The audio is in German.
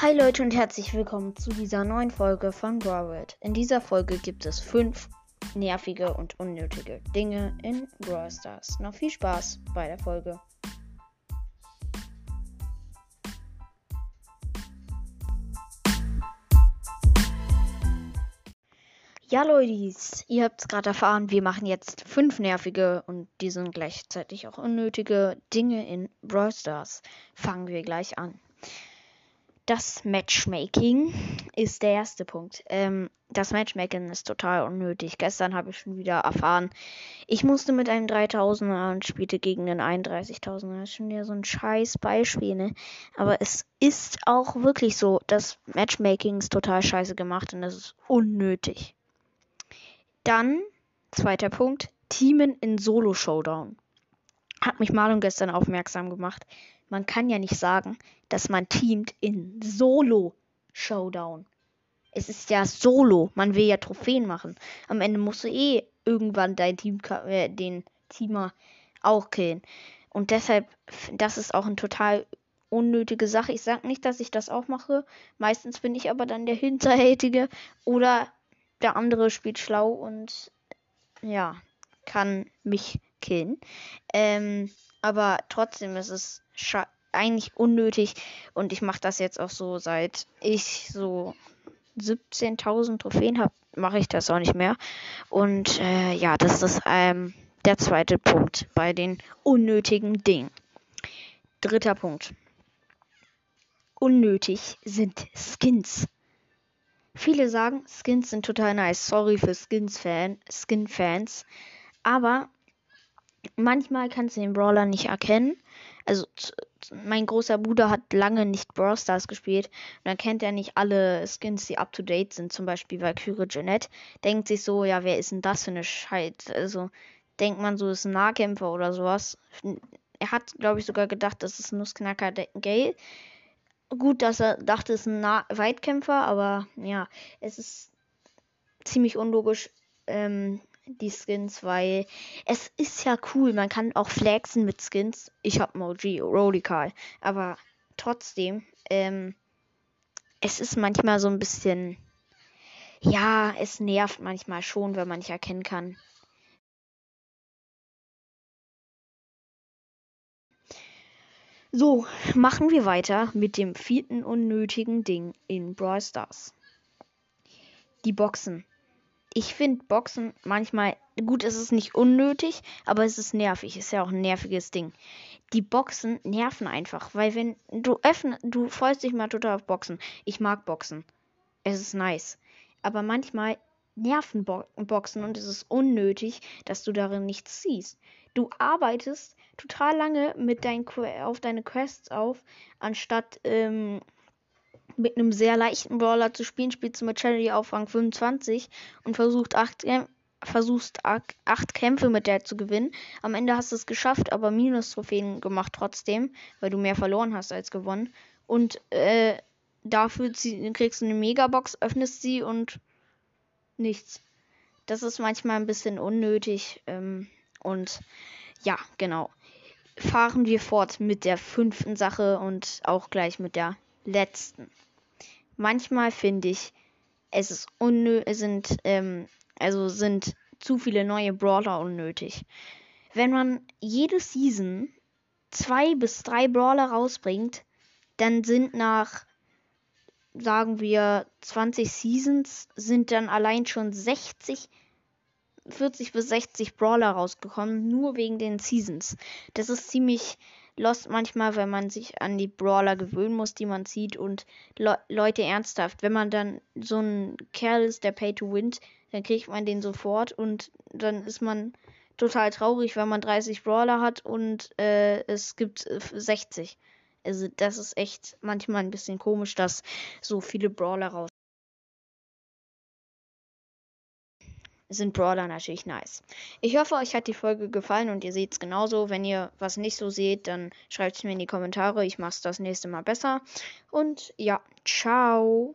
Hi Leute und herzlich willkommen zu dieser neuen Folge von Brawl In dieser Folge gibt es fünf nervige und unnötige Dinge in Brawl Stars. Noch viel Spaß bei der Folge. Ja, Leute, ihr habt es gerade erfahren, wir machen jetzt fünf nervige und die sind gleichzeitig auch unnötige Dinge in Brawl Stars. Fangen wir gleich an. Das Matchmaking ist der erste Punkt. Ähm, das Matchmaking ist total unnötig. Gestern habe ich schon wieder erfahren, ich musste mit einem 3000er und spielte gegen einen 31.000er. Das ist schon wieder so ein scheiß Beispiel, ne? Aber es ist auch wirklich so, das Matchmaking ist total scheiße gemacht und das ist unnötig. Dann, zweiter Punkt, Teamen in Solo-Showdown. Hat mich Marlon gestern aufmerksam gemacht. Man kann ja nicht sagen, dass man teamt in Solo-Showdown. Es ist ja Solo. Man will ja Trophäen machen. Am Ende musst du eh irgendwann dein Team, äh, den Teamer auch killen. Und deshalb, das ist auch eine total unnötige Sache. Ich sag nicht, dass ich das auch mache. Meistens bin ich aber dann der Hinterhältige oder der andere spielt schlau und ja, kann mich killen. Ähm, aber trotzdem ist es eigentlich unnötig und ich mache das jetzt auch so, seit ich so 17.000 Trophäen habe, mache ich das auch nicht mehr. Und äh, ja, das ist ähm, der zweite Punkt bei den unnötigen Dingen. Dritter Punkt. Unnötig sind Skins. Viele sagen, Skins sind total nice. Sorry für Skins-Fan, Skin-Fans. Aber manchmal kannst du den Brawler nicht erkennen. Also mein großer Bruder hat lange nicht Brawl Stars gespielt und dann kennt er nicht alle Skins, die up to date sind. Zum Beispiel Valkyrie Jeanette. Denkt sich so, ja, wer ist denn das für eine Scheiße? Also denkt man so, ist ein Nahkämpfer oder sowas. Er hat, glaube ich, sogar gedacht, das ist Nussknacker Gale gut, dass er dachte, es ist ein nah Weitkämpfer, aber ja, es ist ziemlich unlogisch, ähm, die Skins, weil es ist ja cool, man kann auch flexen mit Skins. Ich hab Moji, Radical, aber trotzdem, ähm, es ist manchmal so ein bisschen, ja, es nervt manchmal schon, wenn man nicht erkennen kann, So, machen wir weiter mit dem vierten unnötigen Ding in Brawl Stars. Die Boxen. Ich finde Boxen manchmal, gut, es ist nicht unnötig, aber es ist nervig. Ist ja auch ein nerviges Ding. Die Boxen nerven einfach, weil wenn du öffnest, du freust dich mal total auf Boxen. Ich mag Boxen. Es ist nice. Aber manchmal nerven Boxen und es ist unnötig, dass du darin nichts siehst. Du arbeitest total lange mit dein, auf deine Quests auf, anstatt ähm, mit einem sehr leichten Brawler zu spielen, spielst du mit Charity auf Rang 25 und versucht acht, versuchst acht Kämpfe mit der zu gewinnen. Am Ende hast du es geschafft, aber Minus-Trophäen gemacht trotzdem, weil du mehr verloren hast als gewonnen. Und äh, dafür kriegst du eine Megabox, öffnest sie und nichts. Das ist manchmal ein bisschen unnötig. Ähm, und ja, genau fahren wir fort mit der fünften Sache und auch gleich mit der letzten. Manchmal finde ich, es ist sind, ähm, also sind zu viele neue Brawler unnötig. Wenn man jede Season zwei bis drei Brawler rausbringt, dann sind nach, sagen wir, 20 Seasons, sind dann allein schon 60 40 bis 60 Brawler rausgekommen, nur wegen den Seasons. Das ist ziemlich lost manchmal, wenn man sich an die Brawler gewöhnen muss, die man sieht und Le Leute ernsthaft. Wenn man dann so ein Kerl ist, der Pay to Win, dann kriegt man den sofort und dann ist man total traurig, wenn man 30 Brawler hat und äh, es gibt 60. Äh, also das ist echt manchmal ein bisschen komisch, dass so viele Brawler raus sind Brawler natürlich nice. Ich hoffe, euch hat die Folge gefallen und ihr seht es genauso. Wenn ihr was nicht so seht, dann schreibt es mir in die Kommentare. Ich mache es das nächste Mal besser. Und ja, ciao.